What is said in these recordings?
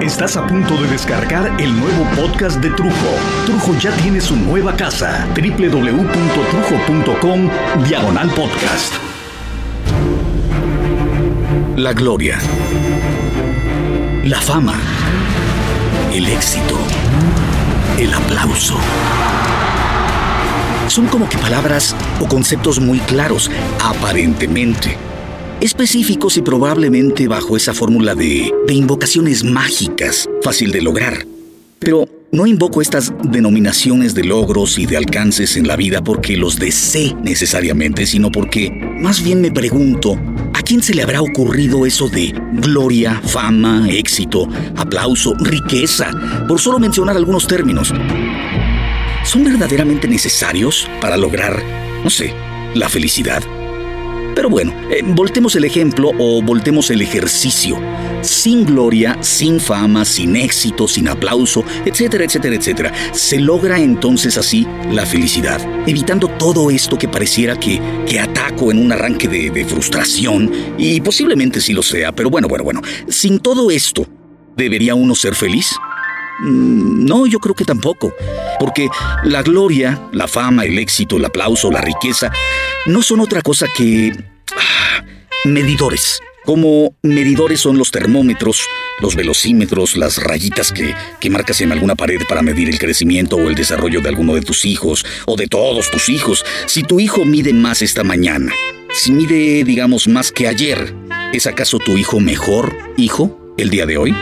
Estás a punto de descargar el nuevo podcast de Trujo. Trujo ya tiene su nueva casa. www.trujo.com Diagonal Podcast. La gloria. La fama. El éxito. El aplauso. Son como que palabras o conceptos muy claros, aparentemente específicos y probablemente bajo esa fórmula de, invocaciones mágicas, fácil de lograr. Pero no invoco estas denominaciones de logros y de alcances en la vida porque los desee necesariamente, sino porque más bien me pregunto, ¿a quién se le habrá ocurrido eso de gloria, fama, éxito, aplauso, riqueza? Por solo mencionar algunos términos. ¿Son verdaderamente necesarios para lograr, no sé, la felicidad? Pero bueno, eh, voltemos el ejemplo o voltemos el ejercicio. Sin gloria, sin fama, sin éxito, sin aplauso, etcétera, etcétera, etcétera, se logra entonces así la felicidad, evitando todo esto que pareciera que, que ataco en un arranque de, de frustración, y posiblemente sí lo sea, pero bueno, bueno, bueno, sin todo esto, ¿debería uno ser feliz? Mm, no, yo creo que tampoco. Porque la gloria, la fama, el éxito, el aplauso, la riqueza, no son otra cosa que... Ah, medidores. Como medidores son los termómetros, los velocímetros, las rayitas que, que, marcas en alguna pared para medir el crecimiento o el desarrollo de alguno de tus hijos o de todos tus hijos. Si tu hijo mide más esta mañana, si mide, digamos, más que ayer, ¿es acaso tu hijo mejor hijo el día de hoy?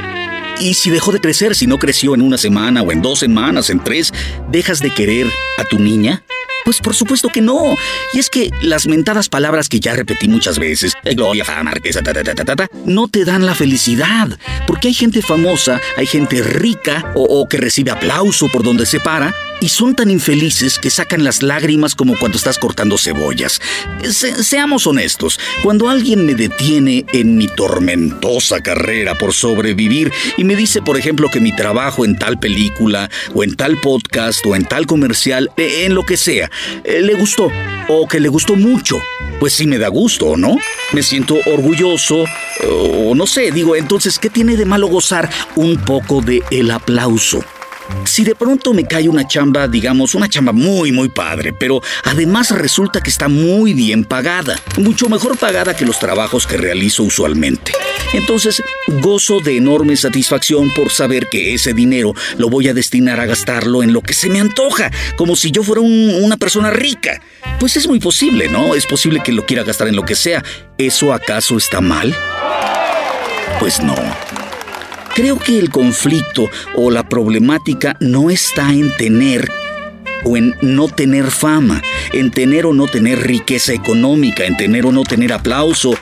Y si dejó de crecer, si no creció en una semana o en dos semanas, en tres, ¿dejas de querer a tu niña? Pues por supuesto que no. Y es que las mentadas palabras que ya repetí muchas veces, eh, gloria, fama, riqueza, ta, ta, ta, ta, no te dan la felicidad. Porque hay gente famosa, hay gente rica o que recibe aplauso por donde se para y son tan infelices que sacan las lágrimas como cuando estás cortando cebollas. seamos honestos, cuando alguien me detiene en mi tormentosa carrera por sobrevivir y me dice, por ejemplo, que mi trabajo en tal película o en tal podcast o en tal comercial, eh, en lo que sea, eh, le gustó o que le gustó mucho, pues sí me da gusto, ¿no? Me siento orgulloso o no sé, digo, entonces, ¿qué tiene de malo gozar un poco de el aplauso? Si de pronto me cae una chamba, digamos, una chamba muy, muy padre, pero además resulta que está muy bien pagada, mucho mejor pagada que los trabajos que realizo usualmente. Entonces, gozo de enorme satisfacción por saber que ese dinero lo voy a destinar a gastarlo en lo que se me antoja, como si yo fuera una persona rica. Pues es muy posible, ¿no? Es posible que lo quiera gastar en lo que sea. ¿Eso acaso está mal? Pues no. Creo que el conflicto o la problemática no está en tener o en no tener fama, en tener o no tener riqueza económica, en tener o no tener aplauso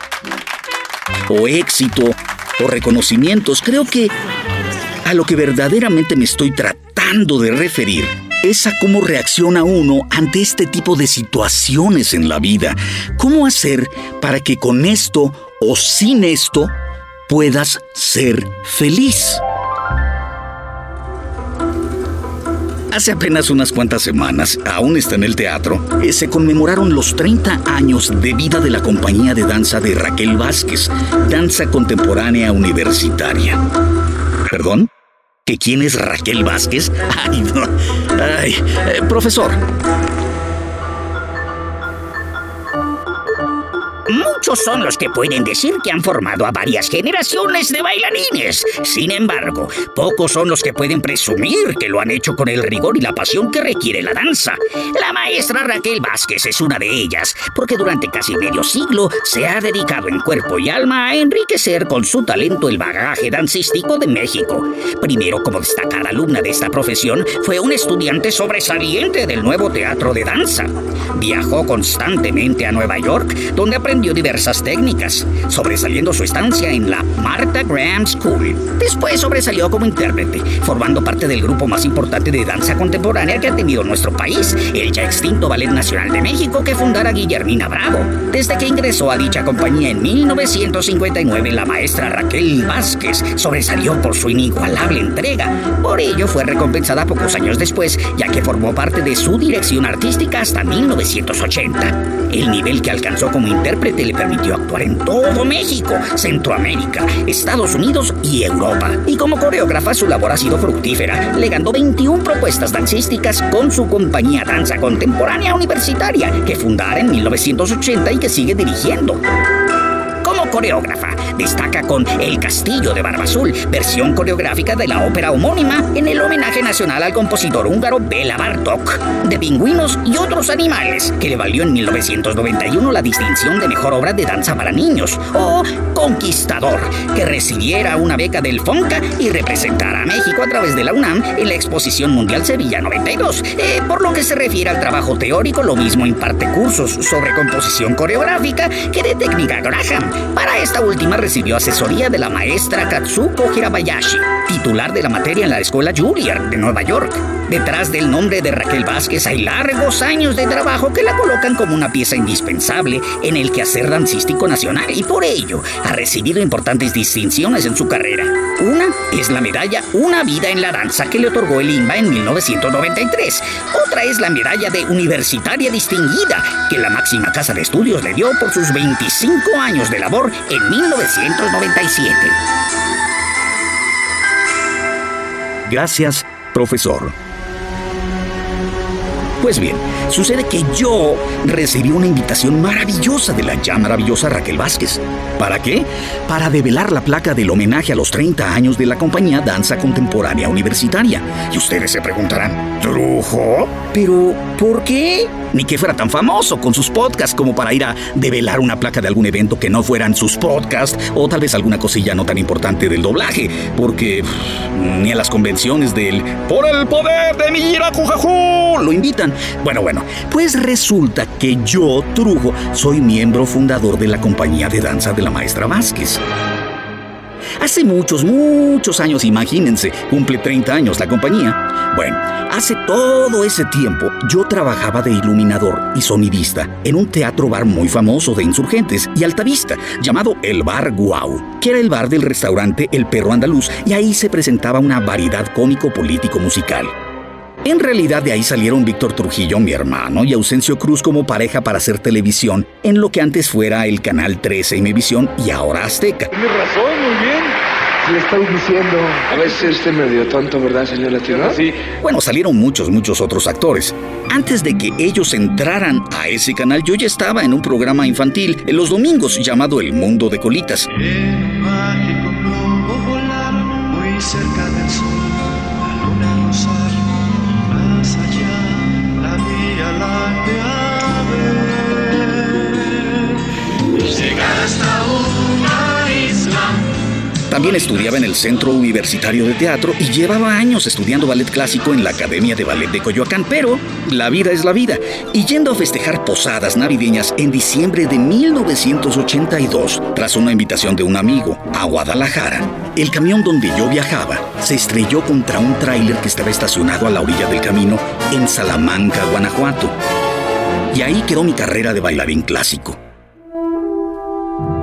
o éxito o reconocimientos. Creo que a lo que verdaderamente me estoy tratando de referir es a cómo reacciona uno ante este tipo de situaciones en la vida. ¿Cómo hacer para que con esto o sin esto puedas ser feliz. Hace apenas unas cuantas semanas, aún está en el teatro, eh, se conmemoraron los 30 años de vida de la compañía de danza de Raquel Vázquez, danza contemporánea universitaria. ¿Perdón? ¿Que quién es Raquel Vázquez? Ay, no. Ay, eh, profesor, Muchos son los que pueden decir que han formado a varias generaciones de bailarines. Sin embargo, pocos son los que pueden presumir que lo han hecho con el rigor y la pasión que requiere la danza. La maestra Raquel Vázquez es una de ellas, porque durante casi medio siglo se ha dedicado en cuerpo y alma a enriquecer con su talento el bagaje dancístico de México. Primero, como destacada alumna de esta profesión, fue un estudiante sobresaliente del nuevo teatro de danza. Viajó constantemente a Nueva York, donde aprendió diversas técnicas, sobresaliendo su estancia en la Martha Graham School. Después sobresalió como intérprete, formando parte del grupo más importante de danza contemporánea que ha tenido nuestro país, el ya extinto Ballet Nacional de México que fundara Guillermina Bravo. Desde que ingresó a dicha compañía en 1959, la maestra Raquel Vázquez sobresalió por su inigualable entrega. Por ello fue recompensada pocos años después, ya que formó parte de su dirección artística hasta 1980. El nivel que alcanzó como intérprete le permitió actuar en todo México, Centroamérica, Estados Unidos y Europa. Y como coreógrafa su labor ha sido fructífera, legando 21 propuestas dancísticas con su compañía Danza Contemporánea Universitaria, que fundara en 1980 y que sigue dirigiendo coreógrafa. Destaca con El Castillo de Barba Azul, versión coreográfica de la ópera homónima en el homenaje nacional al compositor húngaro Bela Bartok, de pingüinos y otros animales, que le valió en 1991 la distinción de mejor obra de danza para niños, o Conquistador, que recibiera una beca del FONCA y representara a México a través de la UNAM en la Exposición Mundial Sevilla 92. Eh, por lo que se refiere al trabajo teórico, lo mismo imparte cursos sobre composición coreográfica que de técnica Graham para esta última recibió asesoría de la maestra Katsuko Hirabayashi, titular de la materia en la escuela Juilliard de Nueva York. Detrás del nombre de Raquel Vázquez hay largos años de trabajo que la colocan como una pieza indispensable en el quehacer dancístico nacional y por ello ha recibido importantes distinciones en su carrera. Una es la medalla Una vida en la danza que le otorgó el INBA en 1993. Otra es la medalla de Universitaria Distinguida que la máxima casa de estudios le dio por sus 25 años de labor en 1997. Gracias, profesor. Pues bien, sucede que yo recibí una invitación maravillosa de la ya maravillosa Raquel Vázquez. ¿Para qué? Para develar la placa del homenaje a los 30 años de la compañía Danza Contemporánea Universitaria. Y ustedes se preguntarán, ¿trujo? Pero, ¿por qué? Ni que fuera tan famoso con sus podcasts como para ir a develar una placa de algún evento que no fueran sus podcasts o tal vez alguna cosilla no tan importante del doblaje, porque ni a las convenciones del Por el poder de mi Iracujajú lo invitan. Bueno, bueno, pues resulta que yo, Trujo, soy miembro fundador de la compañía de danza de la maestra Vázquez. Hace muchos, muchos años, imagínense, cumple 30 años la compañía. Bueno, hace todo ese tiempo yo trabajaba de iluminador y sonidista en un teatro bar muy famoso de insurgentes y altavista llamado El Bar Guau, que era el bar del restaurante El Perro Andaluz y ahí se presentaba una variedad cómico-político-musical. En realidad de ahí salieron Víctor Trujillo, mi hermano, y Ausencio Cruz como pareja para hacer televisión en lo que antes fuera el Canal 13 Imevisión y ahora Azteca. Tienes razón, muy bien. Le estoy diciendo. A veces usted medio tonto, ¿verdad, señor Latino? Sí. Bueno, salieron muchos, muchos otros actores. Antes de que ellos entraran a ese canal, yo ya estaba en un programa infantil en los domingos llamado El Mundo de Colitas. También estudiaba en el Centro Universitario de Teatro y llevaba años estudiando ballet clásico en la Academia de Ballet de Coyoacán, pero la vida es la vida. Y yendo a festejar posadas navideñas en diciembre de 1982, tras una invitación de un amigo a Guadalajara, el camión donde yo viajaba se estrelló contra un tráiler que estaba estacionado a la orilla del camino en Salamanca, Guanajuato. Y ahí quedó mi carrera de bailarín clásico.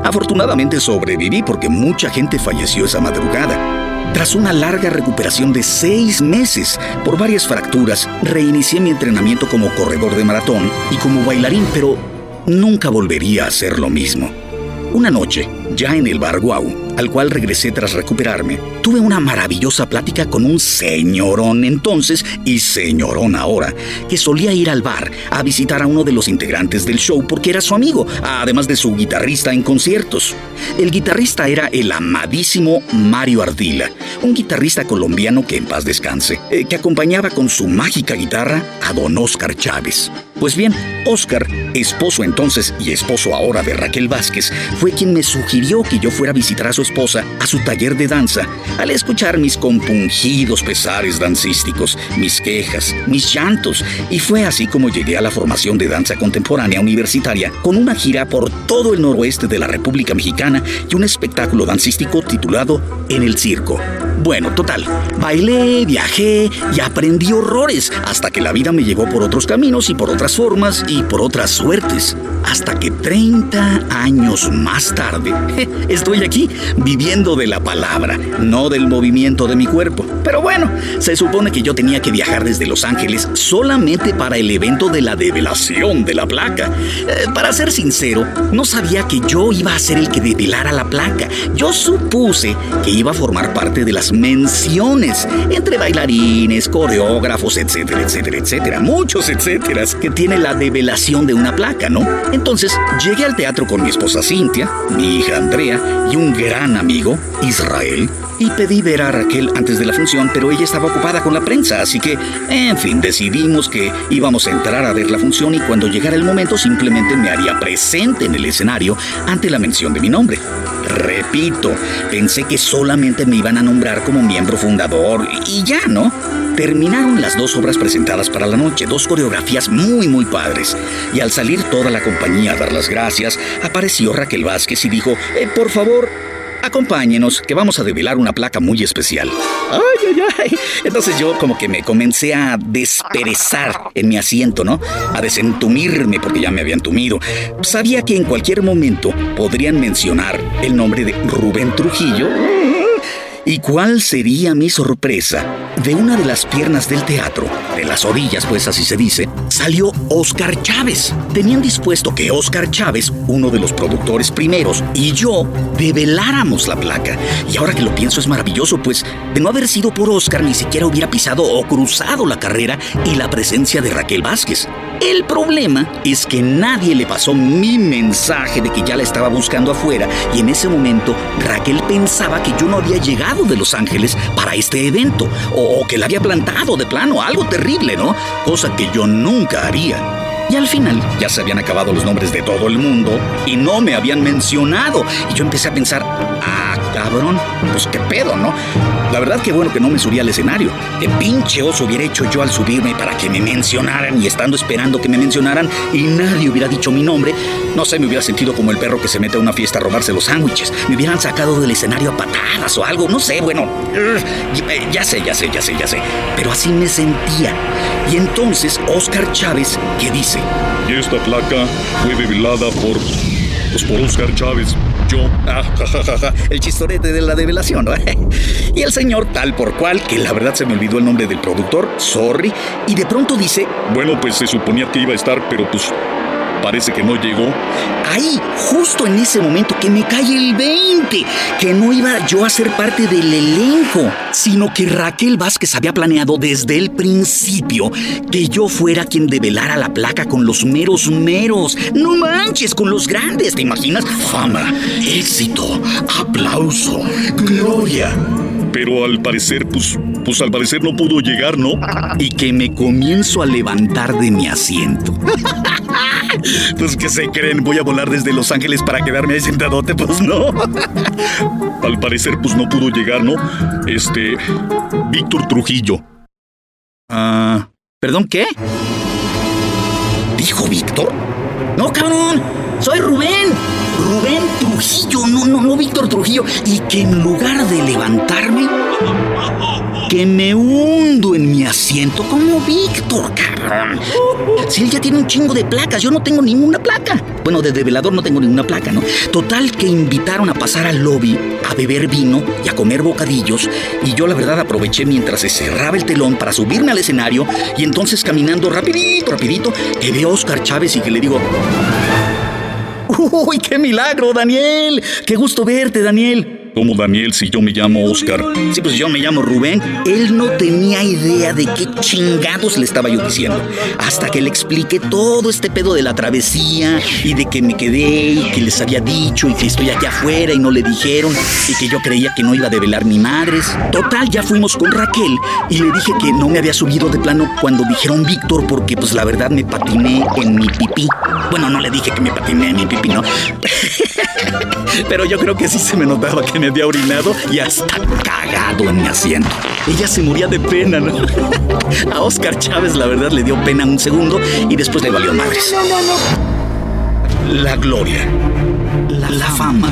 Afortunadamente sobreviví porque mucha gente falleció esa madrugada. Tras una larga recuperación de seis meses por varias fracturas, reinicié mi entrenamiento como corredor de maratón y como bailarín, pero nunca volvería a hacer lo mismo. Una noche, ya en el bar Guau, al cual regresé tras recuperarme, tuve una maravillosa plática con un señorón entonces y señorón ahora, que solía ir al bar a visitar a uno de los integrantes del show porque era su amigo, además de su guitarrista en conciertos. El guitarrista era el amadísimo Mario Ardila, un guitarrista colombiano que en paz descanse, eh, que acompañaba con su mágica guitarra a don Oscar Chávez. Pues bien, Oscar, esposo entonces y esposo ahora de Raquel Vázquez, fue quien me sugirió que yo fuera a visitar a su esposa a su taller de danza, al escuchar mis compungidos pesares dancísticos, mis quejas, mis llantos, y fue así como llegué a la formación de danza contemporánea universitaria con una gira por todo el noroeste de la República Mexicana y un espectáculo dancístico titulado En el Circo, Bueno, total, bailé, viajé y aprendí horrores hasta que la vida me llevó por otros caminos y por otras formas y por otras suertes. Hasta que 30 años más tarde estoy aquí viviendo de la palabra, no del movimiento de mi cuerpo. Pero bueno, se supone que yo tenía que viajar desde Los Ángeles solamente para el evento de la develación de la placa. Eh, para ser sincero, no sabía que yo iba a ser el que develara la placa. Yo supuse que iba a formar parte de las menciones entre bailarines, coreógrafos, etcétera, etcétera, etcétera. Muchos etcéteras que tiene la develación de una placa, ¿no? Entonces llegué al teatro con mi esposa Cintia, mi hija Andrea y un gran amigo, Israel, y pedí ver a Raquel antes de la función, pero ella estaba ocupada con la prensa, así que, en fin, decidimos que íbamos a entrar a ver la función y cuando llegara el momento simplemente me haría presente en el escenario ante la mención de mi nombre. Repito, pensé que solamente me iban a nombrar como miembro fundador y ya, ¿no? Terminaron las dos obras presentadas para la noche, dos coreografías muy muy padres. Y al salir toda la compañía a dar las gracias, apareció Raquel Vázquez y dijo, eh, por favor, acompáñenos, que vamos a develar una placa muy especial. Ay, Entonces yo como que me comencé a desperezar en mi asiento, ¿no? A desentumirme porque ya me habían tumido. Sabía que en cualquier momento podrían mencionar el nombre de Rubén Trujillo ¿Y cuál sería mi sorpresa? De una de las piernas del teatro, de las orillas, pues así se dice, salió Oscar Chávez. Tenían dispuesto que Oscar Chávez, uno de los productores primeros, y yo develáramos la placa. Y ahora que lo pienso es maravilloso, pues de no haber sido por Oscar ni siquiera hubiera pisado o cruzado la carrera y la presencia de Raquel Vázquez. El problema es que nadie le pasó mi mensaje de que ya la estaba buscando afuera y en ese momento Raquel pensaba que yo no había llegado de Los Ángeles para este evento o, que la había plantado de plano, algo terrible, ¿no? Cosa que yo nunca haría. Y al final ya se habían acabado los nombres de todo el mundo y no me habían mencionado. Y yo empecé a pensar, ah, cabrón, pues qué pedo, ¿no? La verdad que bueno que no me subí al escenario. Qué pinche oso hubiera hecho yo al subirme para que me mencionaran y estando esperando que me mencionaran y nadie hubiera dicho mi nombre. No sé, me hubiera sentido como el perro que se mete a una fiesta a robarse los sándwiches. Me hubieran sacado del escenario a patadas o algo, no sé, bueno. Ya sé, ya sé, ya sé, ya sé. Pero así me sentía. Y entonces Oscar Chávez, ¿qué dice? Y esta placa fue develada por. Pues por Oscar Chávez. Ah, el chistorete de la develación, ¿no? Y el señor, tal por cual, que la verdad se me olvidó el nombre del productor, sorry, y de pronto dice. Bueno, pues se suponía que iba a estar, pero pues parece que no llegó. Ahí, justo en ese momento que me cae el 20, que no iba yo a ser parte del elenco, sino que Raquel Vázquez había planeado desde el principio que yo fuera quien develara la placa con los meros meros. No manches, con los grandes, ¿te imaginas? Fama, éxito, aplauso, gloria. Pero al parecer, pues, pues al parecer no pudo llegar, ¿no? Y que me comienzo a levantar de mi asiento. pues que se creen, voy a volar desde Los Ángeles para quedarme ahí sentadote, pues no. Al parecer, pues no pudo llegar, ¿no? Este. Víctor Trujillo. Ah. ¿Perdón qué? ¿Dijo Víctor? No, cabrón. Soy Rubén. Rubén Trujillo, no, no, no, Víctor Trujillo. Y que en lugar de levantarme, que me hundo en mi asiento como Víctor, cabrón. Si él ya tiene un chingo de placas, yo no tengo ninguna placa. Bueno, de develador no tengo ninguna placa, ¿no? Total que invitaron a pasar al lobby a beber vino y a comer bocadillos y yo la verdad aproveché mientras se cerraba el telón para subirme al escenario y entonces caminando rapidito, rapidito, que veo a Oscar Chávez y que le digo... ¡Uy, qué milagro, Daniel! ¡Qué gusto verte, Daniel! ¿Cómo Daniel si yo me llamo Oscar? Sí, pues yo me llamo Rubén. Él no tenía idea de qué chingados le estaba yo diciendo. Hasta que le expliqué todo este pedo de la travesía y de que me quedé y que les había dicho y que estoy aquí afuera y no le dijeron y que yo creía que no iba a develar ni madres. Total, ya fuimos con Raquel y le dije que no me había subido de plano cuando dijeron Víctor porque pues la verdad me patiné en mi pipí. Bueno, no le dije que me patiné en mi pipí, ¿no? Pero yo creo que sí se me notaba que me había orinado y hasta cagado en mi asiento. Ella se moría de pena, ¿no? A Oscar Chávez la verdad le dio pena un segundo y después le valió madres. La gloria, la, fama,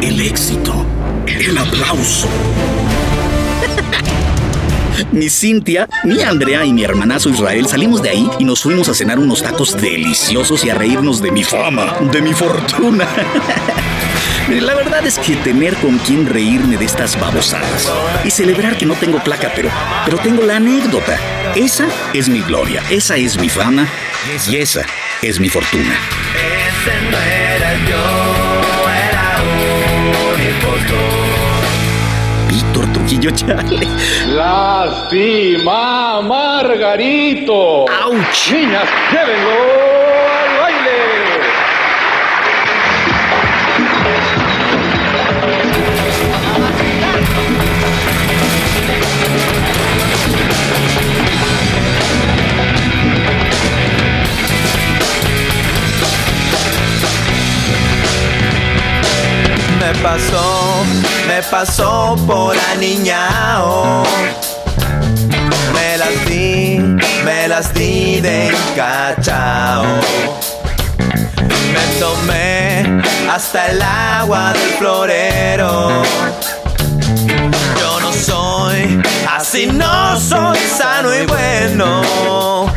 el éxito, el aplauso. Mi Cintia, mi Andrea y mi hermanazo Israel salimos de ahí y nos fuimos a cenar unos tacos deliciosos y a reírnos de mi fama, de mi fortuna. La verdad es que tener con quien reírme de estas babosadas y celebrar que no tengo placa, pero, pero tengo la anécdota. Esa es mi gloria, esa es mi fama y esa es mi fortuna. Ese no era yo, era un impostor. Víctor Trujillo Chale. Lástima, Margarito. ¡Auch! Niñas, llévenlo pasó, me pasó por aniñao. Me las di, me las di de cachao. Me tomé hasta el agua del florero. Yo no soy, así no soy sano y bueno.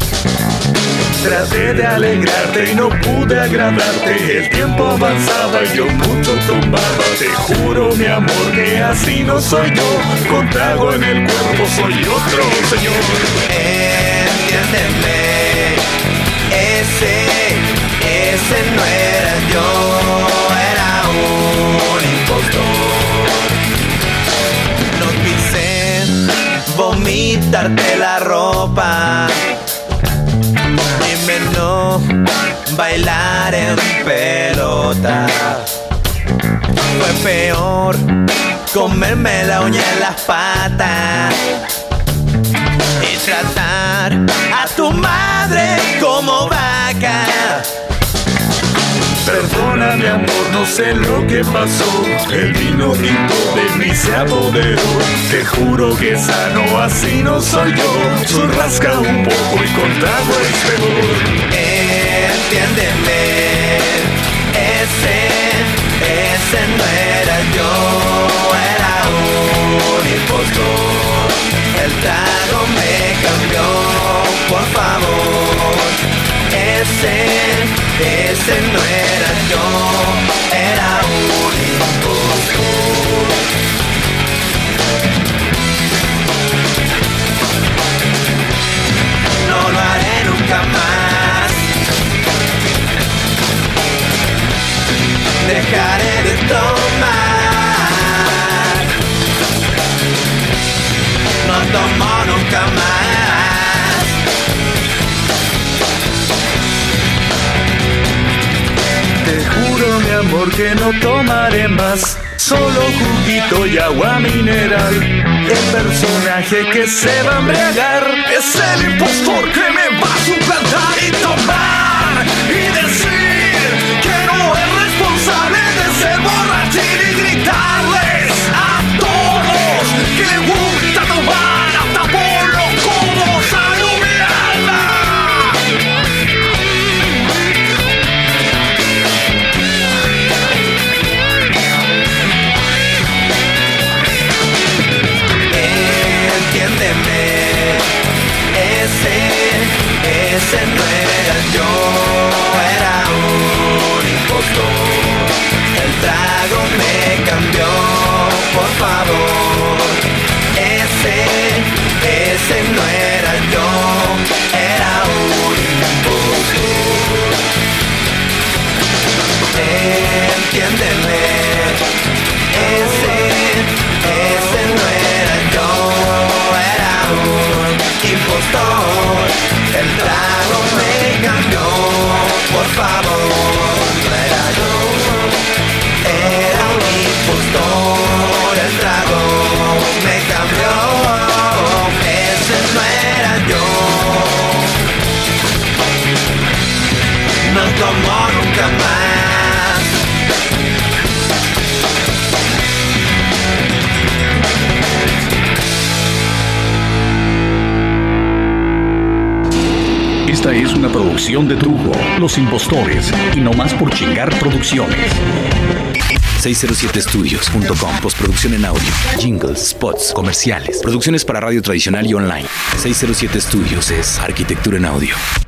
Traté de alegrarte y no pude agradarte. El tiempo avanzaba y yo mucho tomaba. Te juro, mi amor, que así no soy yo. Con trago en el cuerpo soy otro señor. Entiéndeme, ese, ese no era yo, era un impostor. No quise vomitarte la ropa, bailar en pelota. Fue peor comerme la uña en las patas y tratar a tu madre como vaca. Perdona, mi amor, no sé lo que pasó. El vino tinto de mí se apoderó. Te juro que sano, así no soy yo. Soy rasca un poco y con trago es peor. Entiéndeme, ese, ese no era yo, era un impostor. El trago me cambió, por favor. Ese, ese no era yo, Solo juguito y agua mineral. El personaje que se va a embriagar es el impostor que me va a suplantar y tomar por es una producción de Trujo, Los Impostores y No Más por Chingar Producciones. 607studios.com. Postproducción en audio, jingles, spots, comerciales, producciones para radio tradicional y online. 607 Studios es arquitectura en audio.